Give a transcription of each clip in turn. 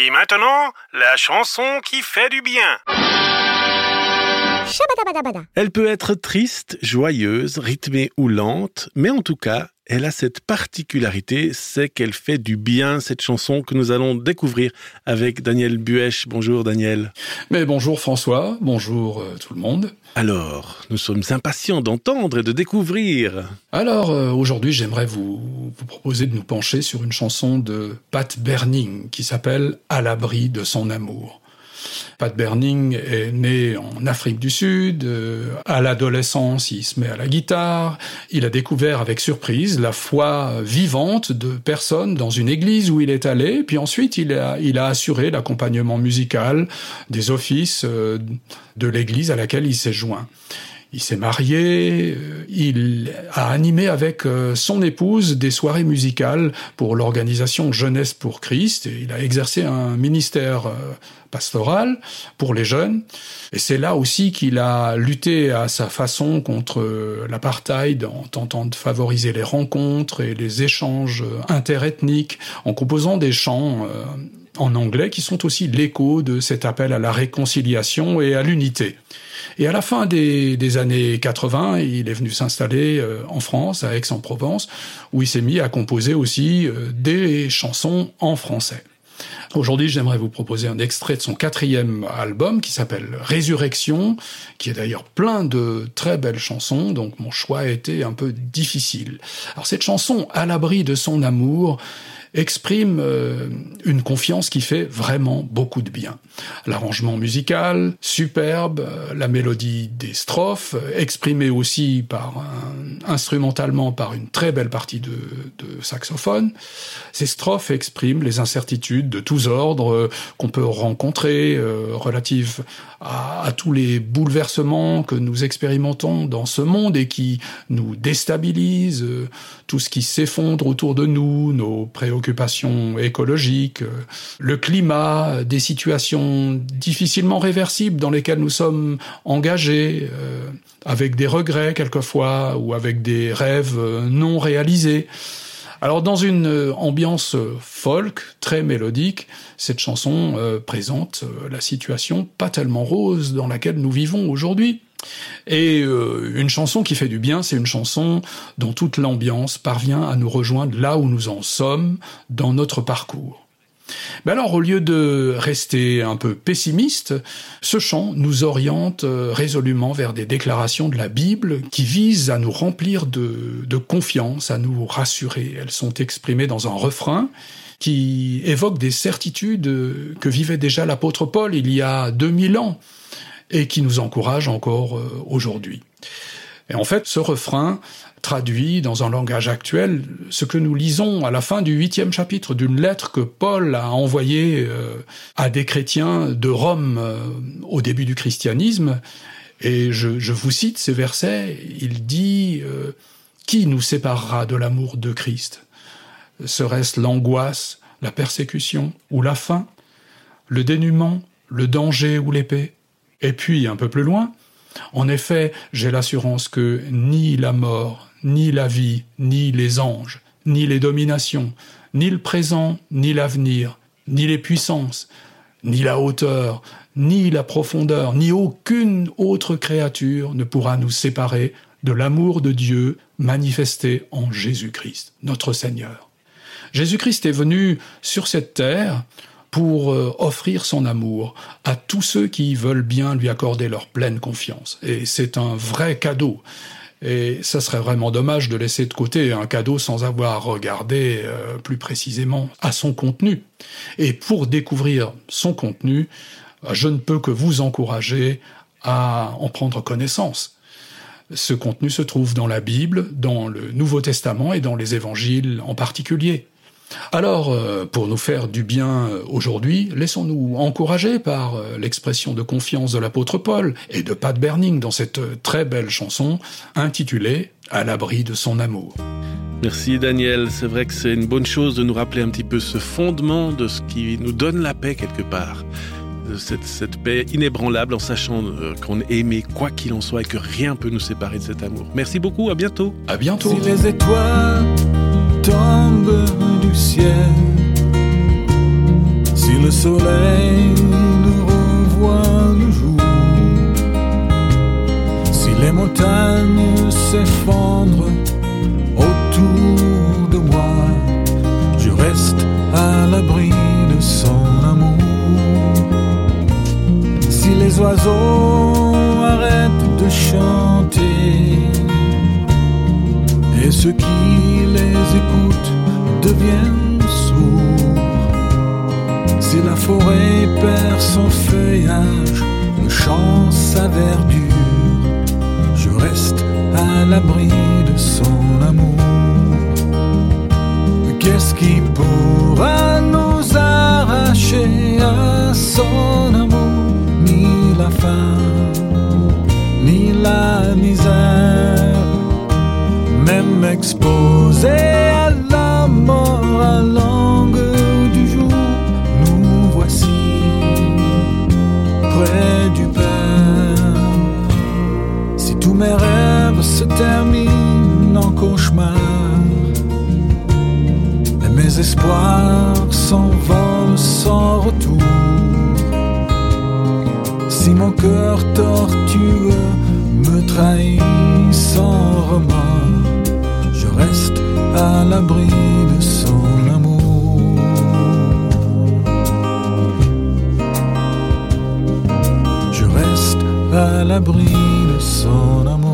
Et maintenant, la chanson qui fait du bien. Elle peut être triste, joyeuse, rythmée ou lente, mais en tout cas, elle a cette particularité, c'est qu'elle fait du bien, cette chanson que nous allons découvrir avec Daniel Buèche. Bonjour Daniel. Mais bonjour François, bonjour euh, tout le monde. Alors, nous sommes impatients d'entendre et de découvrir. Alors, euh, aujourd'hui, j'aimerais vous, vous proposer de nous pencher sur une chanson de Pat Berning qui s'appelle À l'abri de son amour. Pat Berning est né en Afrique du Sud. Euh, à l'adolescence, il se met à la guitare. Il a découvert avec surprise la foi vivante de personnes dans une église où il est allé. Puis ensuite, il a, il a assuré l'accompagnement musical des offices euh, de l'église à laquelle il s'est joint. Il s'est marié, euh, il a animé avec son épouse des soirées musicales pour l'organisation Jeunesse pour Christ et il a exercé un ministère pastoral pour les jeunes. Et c'est là aussi qu'il a lutté à sa façon contre l'apartheid en tentant de favoriser les rencontres et les échanges interethniques en composant des chants euh, en anglais qui sont aussi l'écho de cet appel à la réconciliation et à l'unité. Et à la fin des, des, années 80, il est venu s'installer euh, en France, à Aix-en-Provence, où il s'est mis à composer aussi euh, des chansons en français. Aujourd'hui, j'aimerais vous proposer un extrait de son quatrième album qui s'appelle Résurrection, qui est d'ailleurs plein de très belles chansons, donc mon choix a été un peu difficile. Alors cette chanson, À l'abri de son amour, exprime euh, une confiance qui fait vraiment beaucoup de bien. L'arrangement musical, superbe, euh, la mélodie des strophes, euh, exprimée aussi par un, instrumentalement par une très belle partie de, de saxophone. Ces strophes expriment les incertitudes de tous ordres qu'on peut rencontrer euh, relatives à, à, tous les bouleversements que nous expérimentons dans ce monde et qui nous déstabilisent, tout ce qui s'effondre autour de nous, nos préoccupations écologiques, le climat, des situations difficilement réversibles dans lesquelles nous sommes engagés, euh, avec des regrets quelquefois ou avec des rêves euh, non réalisés. Alors dans une euh, ambiance folk très mélodique, cette chanson euh, présente la situation pas tellement rose dans laquelle nous vivons aujourd'hui. Et euh, une chanson qui fait du bien, c'est une chanson dont toute l'ambiance parvient à nous rejoindre là où nous en sommes dans notre parcours. Mais alors, au lieu de rester un peu pessimiste, ce chant nous oriente euh, résolument vers des déclarations de la Bible qui visent à nous remplir de, de confiance, à nous rassurer. Elles sont exprimées dans un refrain qui évoque des certitudes que vivait déjà l'apôtre Paul il y a 2000 ans et qui nous encourage encore euh, aujourd'hui. Et en fait, ce refrain traduit dans un langage actuel ce que nous lisons à la fin du huitième chapitre d'une lettre que Paul a envoyée euh, à des chrétiens de Rome euh, au début du christianisme. Et je, vous cite ces versets. Il dit Qui nous séparera de l'amour de Christ? Serait-ce l'angoisse, la persécution ou la faim, le dénuement, le danger ou l'épée? Et puis, un peu plus loin, en effet, j'ai l'assurance que ni la mort, ni la vie, ni les anges, ni les dominations, ni le présent, ni l'avenir, ni les puissances, ni la hauteur, ni la profondeur, ni aucune autre créature ne pourra nous séparer de l'amour de Dieu manifesté en Jésus-Christ, notre Seigneur. Jésus-Christ est venu sur cette terre pour euh, offrir son amour à tous ceux qui veulent bien lui accorder leur pleine confiance. Et c'est un vrai cadeau. Et ça serait vraiment dommage de laisser de côté un cadeau sans avoir regardé euh, plus précisément à son contenu. Et pour découvrir son contenu, je ne peux que vous encourager à en prendre connaissance. Ce contenu se trouve dans la Bible, dans le Nouveau Testament et dans les évangiles en particulier. Alors, euh, pour nous faire du bien euh, aujourd'hui, laissons-nous encourager par euh, l'expression de confiance de l'apôtre Paul et de Pat Berning dans cette très belle chanson intitulée À l'abri de son amour. Merci Daniel, c'est vrai que c'est une bonne chose de nous rappeler un petit peu ce fondement de ce qui nous donne la paix quelque part. Cette, cette paix inébranlable en sachant qu'on est aimé quoi qu'il en soit et que rien peut nous séparer de cet amour. Merci beaucoup, à bientôt. À bientôt. Si les étoiles tombent ciel si le soleil nous revoit le jour, si les montagnes s'effondrent autour de moi, je reste à l'abri de son amour. Si les oiseaux arrêtent de chanter et ceux qui les écoutent si la forêt perd son feuillage, le champ sa verdure, je reste à l'abri de son amour. Qu'est-ce qui pourra nous arracher à son se terminent en cauchemar, et mes espoirs s'envolent sans retour, si mon cœur tortueux me trahit sans remords, je reste à l'abri de son amour. Je reste à l'abri de son amour.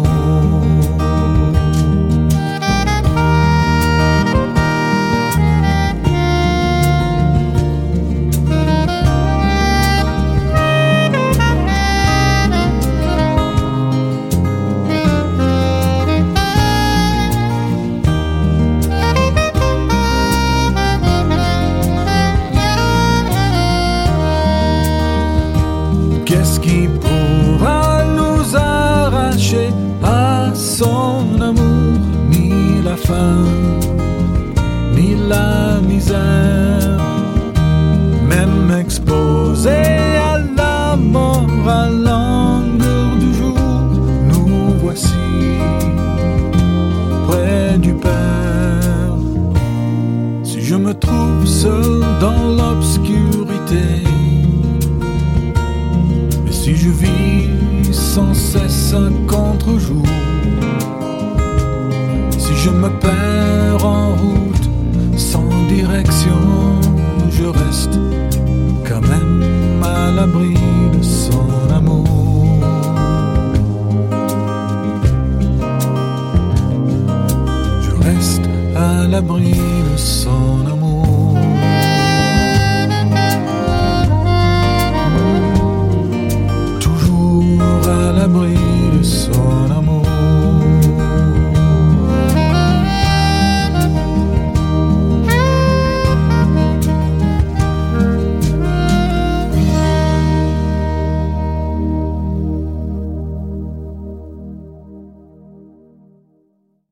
Ni la misère, même exposé à la mort à l'angle du jour, nous voici près du Père. Si je me trouve seul dans l'obscurité, et si je vis sans cesse un contre-jour, je me perds en route sans direction, je reste quand même à l'abri de son amour. Je reste à l'abri de son amour.